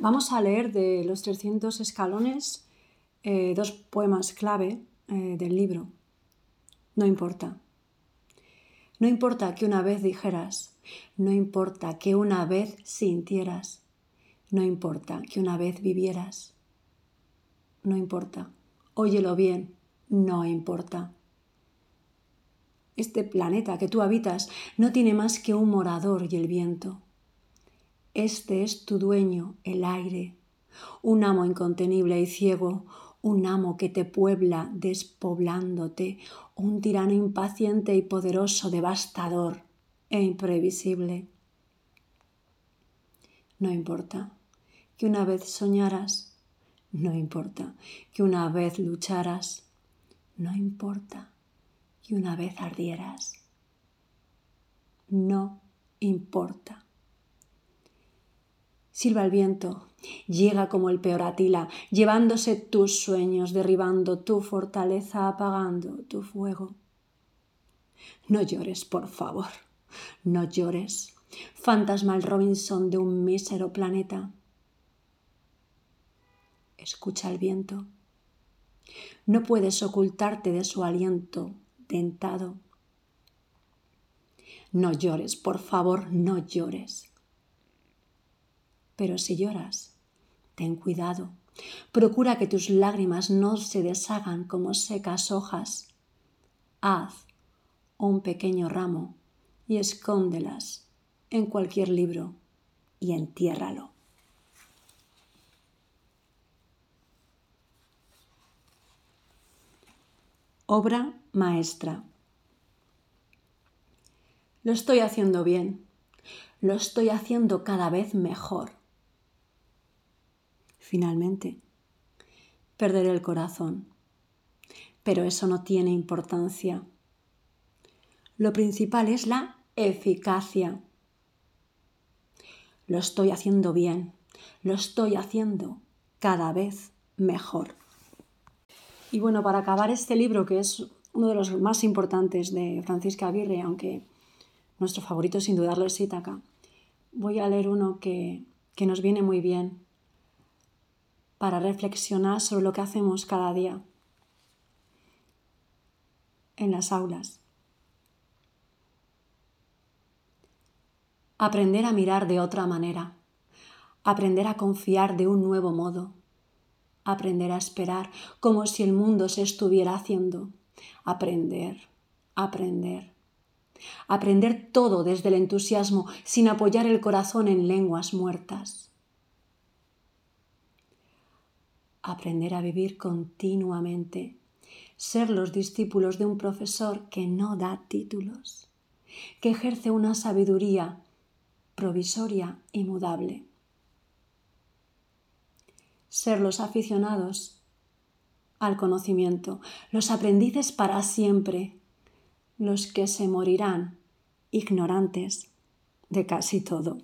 Vamos a leer de los 300 escalones eh, dos poemas clave eh, del libro. No importa. No importa que una vez dijeras, no importa que una vez sintieras, no importa que una vez vivieras, no importa. Óyelo bien, no importa. Este planeta que tú habitas no tiene más que un morador y el viento. Este es tu dueño, el aire, un amo incontenible y ciego, un amo que te puebla despoblándote, un tirano impaciente y poderoso, devastador e imprevisible. No importa que una vez soñaras, no importa que una vez lucharas, no importa que una vez ardieras, no importa. Silba el viento, llega como el peor Atila, llevándose tus sueños, derribando tu fortaleza, apagando tu fuego. No llores, por favor, no llores, fantasmal Robinson de un mísero planeta. Escucha el viento. No puedes ocultarte de su aliento dentado. No llores, por favor, no llores. Pero si lloras, ten cuidado. Procura que tus lágrimas no se deshagan como secas hojas. Haz un pequeño ramo y escóndelas en cualquier libro y entiérralo. Obra maestra. Lo estoy haciendo bien. Lo estoy haciendo cada vez mejor. Finalmente, perderé el corazón. Pero eso no tiene importancia. Lo principal es la eficacia. Lo estoy haciendo bien, lo estoy haciendo cada vez mejor. Y bueno, para acabar este libro, que es uno de los más importantes de Francisca Aguirre, aunque nuestro favorito sin dudarlo es Ítaca, voy a leer uno que, que nos viene muy bien para reflexionar sobre lo que hacemos cada día en las aulas. Aprender a mirar de otra manera, aprender a confiar de un nuevo modo, aprender a esperar como si el mundo se estuviera haciendo, aprender, aprender. Aprender todo desde el entusiasmo sin apoyar el corazón en lenguas muertas aprender a vivir continuamente, ser los discípulos de un profesor que no da títulos, que ejerce una sabiduría provisoria y mudable. Ser los aficionados al conocimiento, los aprendices para siempre, los que se morirán ignorantes de casi todo.